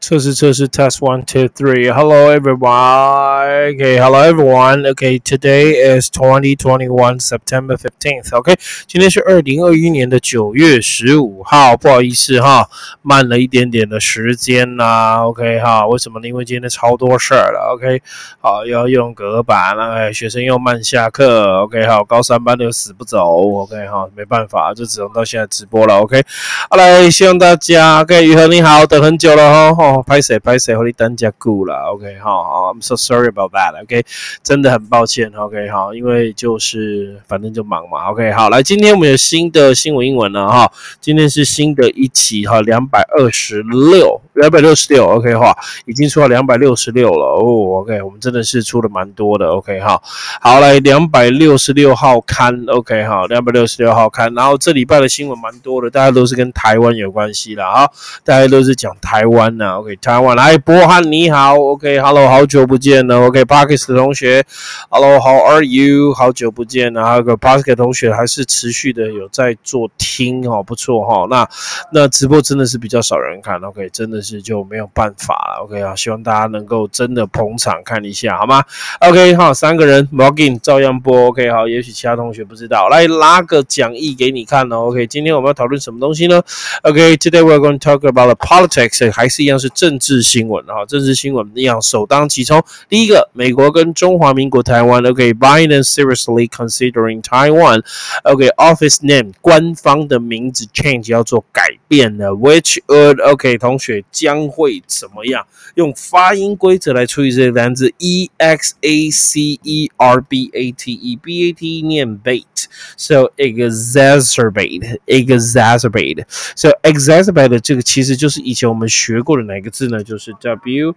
测试测试 test one two three hello everyone okay hello everyone okay today is twenty twenty one September fifteenth okay 今天是二零二一年的九月十五号不好意思哈慢了一点点的时间啦 OK 哈为什么呢因为今天超多事儿了 OK 好要用隔板了学生又慢下课 OK 好高三班的又死不走 OK 哈没办法就只能到现在直播了 OK 好来希望大家 OK 雨禾你好等很久了哈拍谁拍谁，和你等加固了，OK，好好，I'm so sorry about that，OK，真的很抱歉，OK，好，因为就是反正就忙嘛，OK，好，来，今天我们有新的新闻英文了哈，今天是新的一期哈，两百二十六，两百六十六，OK，哈，已经出了两百六十六了哦，OK，我们真的是出了蛮多的，OK，哈，好，来两百六十六号刊，OK，哈，两百六十六号刊，然后这礼拜的新闻蛮多的，大家都是跟台湾有关系的哈，大家都是讲台湾呢。OK，台湾来，波汉你好，OK，Hello，好久不见了，OK，Parkes 的同学，Hello，How are you？好久不见了，还有个 Parkes 同学还是持续的有在做听哦，不错哈。那那直播真的是比较少人看，OK，真的是就没有办法了，OK 啊，希望大家能够真的捧场看一下好吗？OK 哈，三个人 Login 照样播，OK 好，也许其他同学不知道，来拉个讲义给你看哦，OK，今天我们要讨论什么东西呢？OK，Today we're going to talk about the politics，还是一样是。政治新闻啊，政治新闻一样首当其冲。第一个，美国跟中华民国台湾，OK，Biden seriously considering Taiwan。OK，office name 官方的名字 change 要做改变了，which would OK 同学将会怎么样？用发音规则来处理这个单词，E X A C E R B A T E，B A T E 念 bait，so exacerbate，exacerbate，so exacerbate 这个其实就是以前我们学过的哪？个字呢，就是 W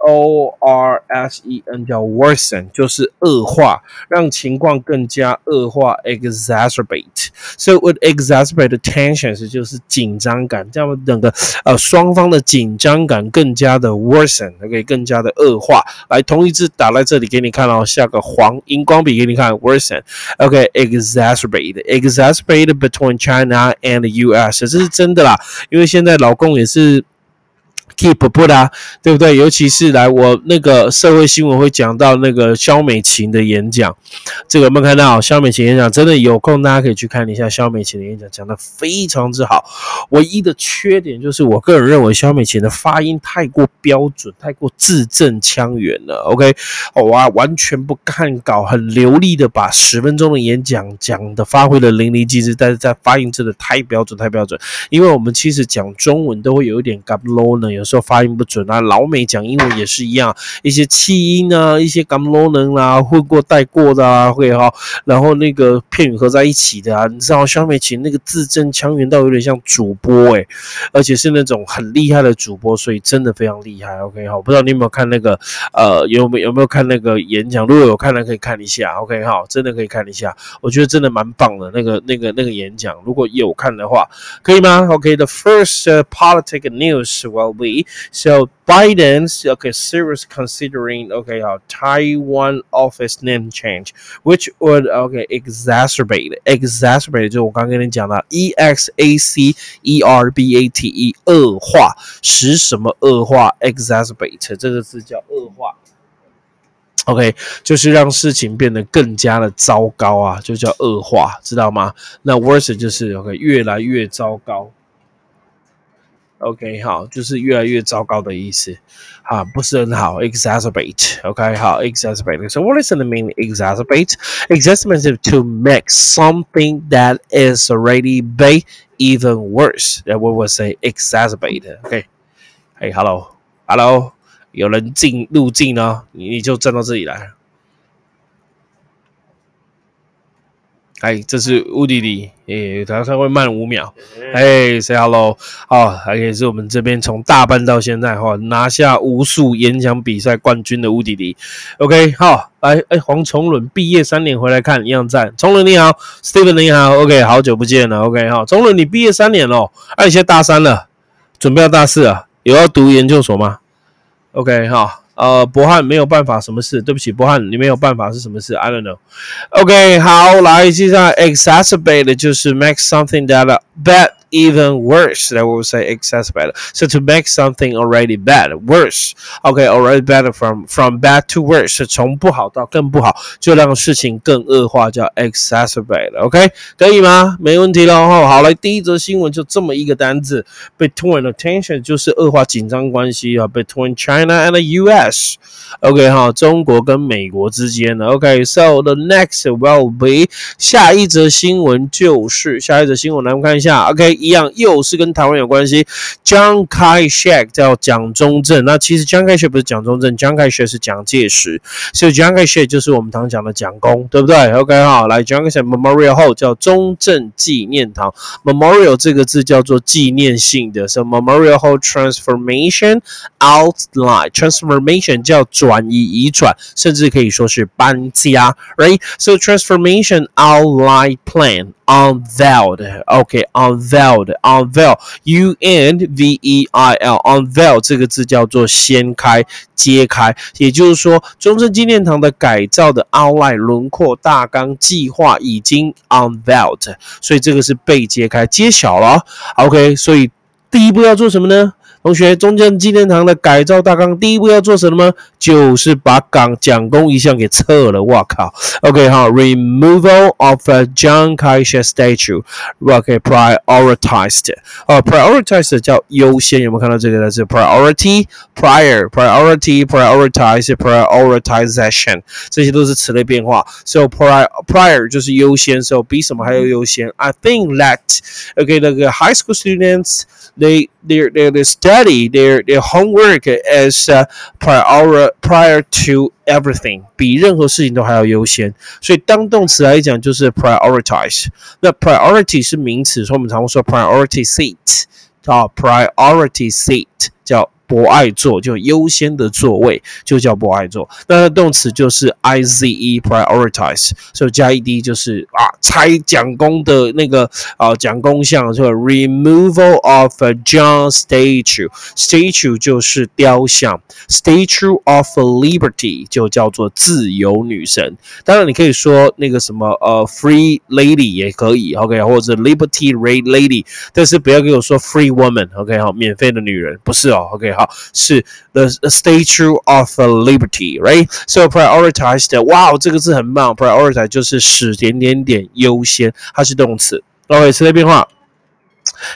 O R S E N，叫 worsen，就是恶化，让情况更加恶化，exacerbate。So would exacerbate the tensions，就是紧张感，这样整个呃双方的紧张感更加的 worsen，OK，更加的恶化。来，同一字打在这里给你看哦，下个黄荧光笔给你看，worsen，OK，exacerbate，exacerbate between China and the U.S. 这是真的啦，因为现在老公也是。Keep 不啦，对不对？尤其是来我那个社会新闻会讲到那个肖美琴的演讲，这个有没有看到？肖美琴演讲真的有空大家可以去看一下肖美琴的演讲，讲的非常之好。唯一的缺点就是我个人认为肖美琴的发音太过标准，太过字正腔圆了。OK，哇，完全不看稿，很流利的把十分钟的演讲讲的发挥的淋漓尽致，但是在发音真的太标准，太标准。因为我们其实讲中文都会有一点 g a b l o 呢，有。时候发音不准啊，老美讲英文也是一样，一些气音啊，一些 g a m l o n 啊，混过带过的啊，会哈，然后那个片语合在一起的啊，你知道肖美琴那个字正腔圆到有点像主播诶，而且是那种很厉害的主播，所以真的非常厉害。OK 好，不知道你有没有看那个呃有没有没有看那个演讲？如果有看的可以看一下。OK 好，真的可以看一下，我觉得真的蛮棒的那个那个那个演讲，如果有看的话，可以吗？OK，the first politic news will be. So Biden's okay serious considering okay uh, Taiwan office name change, which would okay exacerbate exacerbate 就我刚跟你讲的 e x a c e r b a t e 恶化使什么恶化 exacerbate 这个字叫恶化。OK，就是让事情变得更加的糟糕啊，就叫恶化，知道吗？那 worse 就是 OK 越来越糟糕。 OK，好，就是越来越糟糕的意思，啊，不是很好，exacerbate。OK，好，exacerbate。So what is the meaning exacerbate? Exacerbate is to make something that is already bad even worse. That we would say exacerbate. OK，嘿，Hello，Hello，有人进入境呢，你你就站到这里来。 哎，这是乌迪迪，诶，他他会慢五秒。哎，say hello，好，还可以是我们这边从大班到现在哈，拿下无数演讲比赛冠军的乌迪迪。OK，好，来，哎，黄崇伦毕业三年回来看一样赞。崇伦你好，Steven 你好，OK，好久不见了。OK，好，崇伦你毕业三年了，哎，现在大三了，准备要大四了，有要读研究所吗？OK，好。呃，博汉没有办法，什么事？对不起，博汉，你没有办法是什么事？I don't know. OK，好，来，接下来 exacerbate 就是 make something that bad even worse. That will say exacerbate. So to make something already bad worse. Okay, already bad from from bad to worse 是从不好到更不好，就让事情更恶化，叫 exacerbate。OK，可以吗？没问题了哈。好，来第一则新闻就这么一个单字，between attention 就是恶化紧张关系啊，between China and the U.S. OK 哈，中国跟美国之间的 OK，so the next will be 下一则新闻就是下一则新闻，来我们看一下 OK， 一样又是跟台湾有关系。Chiang Kai-shek 叫蒋中正，那其实 Chiang Kai-shek 不是蒋中正，Chiang Kai-shek 是蒋介石，所以 Chiang Kai-shek 就是我们常讲的蒋公，对不对？OK 哈，来 Chiang Kai-shek Memorial Hall 叫中正纪念堂，Memorial 这个字叫做纪念性的，so Memorial Hall Transformation Outline，Transformation 叫转移移转，甚至可以说是搬家，right？So transformation outline plan unveiled. Okay, unveiled, unveil, U N V E I L, unveil 这个字叫做掀开、揭开，也就是说，中正纪念堂的改造的 outline 轮廓大纲计划已经 unveiled，所以这个是被揭开、揭晓了。OK，所以第一步要做什么呢？同学，中正纪念堂的改造大纲第一步要做什么？就是把港蒋公遗像给撤了。我靠，OK 哈，removal of a John Kai-shek statue，OK，prioritized，哦，prioritized 叫优先，有没有看到这个单词 priority，prior，priority，prioritize，prioritization 这些都是词类变化。So prior，prior 就是优先，so 比什么还要优先？I think that，OK，那个 high school students。they their their, their study their their homework is uh, prior prior to everything，比任何事情都还要优先。所以当动词来讲就是 prioritize。那 priority 是名词，所以我们常会说 priority seat 啊，priority seat 叫 博爱座就优先的座位就叫博爱座。那动词就是 I Z E prioritize，所以加 E D 就是啊拆蒋公的那个啊蒋公像，就 removal of a John statue。statue 就是雕像，statue of liberty 就叫做自由女神。当然你可以说那个什么呃 free lady 也可以，OK，或者 liberty rate lady，但是不要给我说 free woman，OK 好，免费的女人不是哦，OK。好，是 the Statue of Liberty，right？So prioritized，哇，这个字很棒，prioritize 就是使点点点优先，它是动词。OK，词类变化，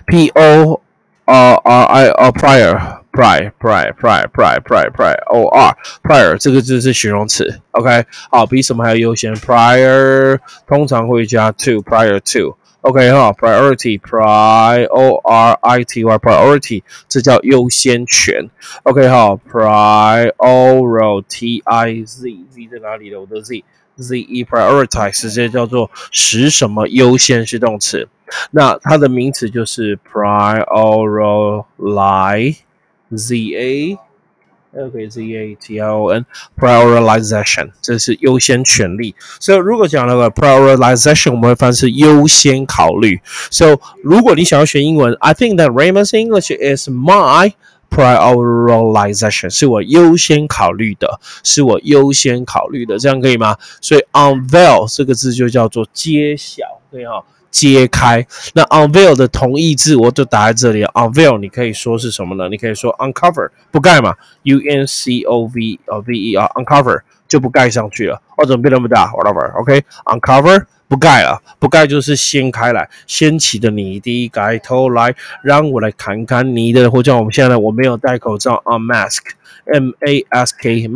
P O R R I O prior，prior，prior，prior，prior，prior，O R，prior 这个字是形容词。OK，好，比什么还要优先？Prior 通常会加 to，prior to。 OK 哈，priority，pri o r i t y priority，这叫优先权。OK 哈，priority i z z 在哪里的？我的 z z e prioritize 直接叫做使什么优先是动词，那它的名词就是 prioritize z a。OK, Z A T I O N prioritization 这是优先权利。所以如果讲那个 prioritization，我们会翻是优先考虑。So 如果你想要学英文，I think that Raymond's English is my prioritization，是我优先考虑的，是我优先考虑的，这样可以吗？所以 unveil 这个字就叫做揭晓，对哈。揭开，那 unveil 的同义字我就打在这里。unveil 你可以说是什么呢？你可以说 uncover 不盖嘛，u n c o v 呃 v e 啊，uncover 就不盖上去了。哦，怎么变那么大？whatever，OK，uncover 不盖了，不盖就是掀开来，掀起的你的盖头来，让我来看看你的。或者我们现在我没有戴口罩，unmask，m a s k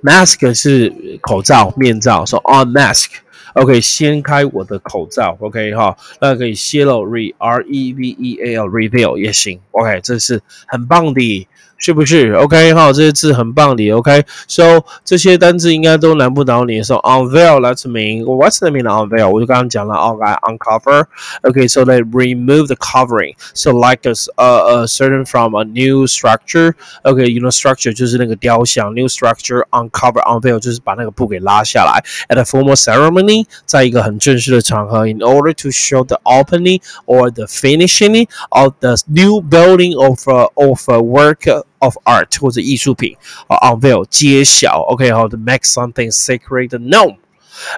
mask，mask 是口罩面罩，说 unmask。OK，掀开我的口罩，OK 哈，那可以泄露，re R E V E A L reveal 也行，OK，这是很棒的。是不是？OK 哈，这些字很棒的。OK，so 这些单字应该都难不倒你。So unveil，that's mean what's the meaning of unveil？我就刚刚讲了，OK，uncover。OK，so they remove the covering。So like a a certain from a new structure。OK，you know structure 就是那个雕像，new structure uncover unveil 就是把那个布给拉下来。At a formal ceremony，在一个很正式的场合，in order to show the opening or the finishing of the new building of a, of a work。 of art 或者艺术品啊，unveil 揭晓，OK 好，to make something sacred known。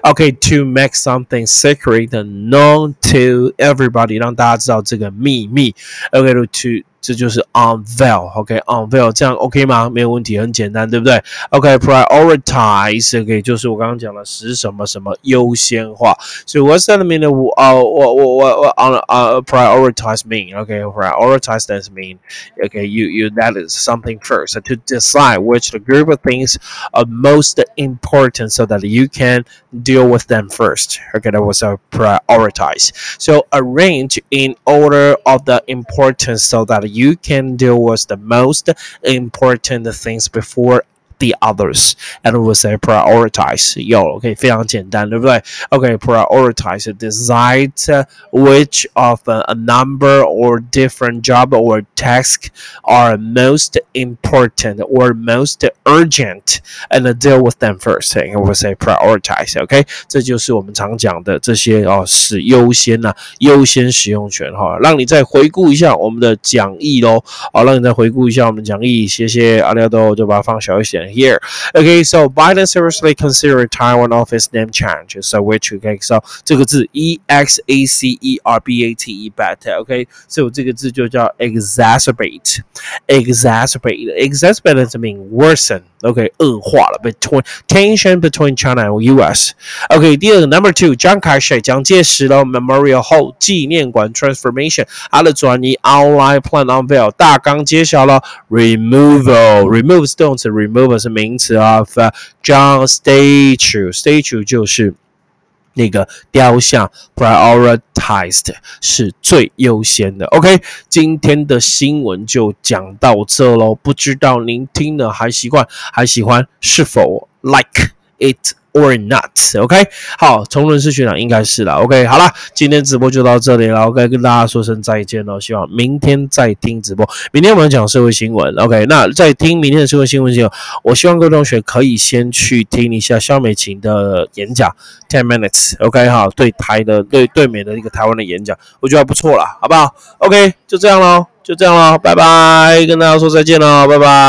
OK，to make something secret known to everybody，让大家知道这个秘密。OK，to 这就是 unveil，OK，unveil 这样 OK 吗？没有问题，很简单，对不对？OK，prioritize，OK，就是我刚刚讲的使什么什么优先化。所以 what's that mean？我呃我我我我 on 呃 prioritize mean？OK，prioritize that mean？OK，you you that is something first to decide which the group of things are most important so that you can deal with them first. Okay, that was a prioritize. So arrange in order of the importance so that you can deal with the most important things before the others and we say prioritize 有 OK 非常简单对不对 OK prioritize decide which of a number or different job or task are most important or most urgent and deal with them first and we say prioritize OK 这就是我们常讲的这些哦是优先呐、啊、优先使用权哈、哦，让你再回顾一下我们的讲义喽，好，让你再回顾一下我们讲义，谢谢阿廖多，就把它放小一 点。here. Okay, so Biden seriously considered Taiwan office name change. So which okay, so 这个字 e x a c e r b a t e bat. Okay, so 这个字就叫 exacerbate. Exacerbate. Exacerbate mean worsen. Okay, 恶化了 between tension between China and U.S. Okay, 第二个 number two，张开水蒋介石的 Memorial Hall 纪念馆 transformation，它的转移 outline plan unveil 大纲揭晓了 removal remove 是动词 remove 是名词啊，John statue statue 就是 那个雕像，prioritized 是最优先的。OK，今天的新闻就讲到这喽。不知道您听了还习惯还喜欢，是否 like it？Or not，OK，、好，重伦是学长应该是了，OK，好了，今天直播就到这里了，OK，跟大家说声再见喽，希望明天再听直播，明天我们讲社会新闻，OK，那在听明天的社会新闻之后，我希望各位同学可以先去听一下肖美琴的演讲，ten minutes，OK，、好，对台的对对美的一个台湾的演讲，我觉得还不错啦，好不好？OK，就这样喽，就这样喽，拜拜，跟大家说再见喽，拜拜。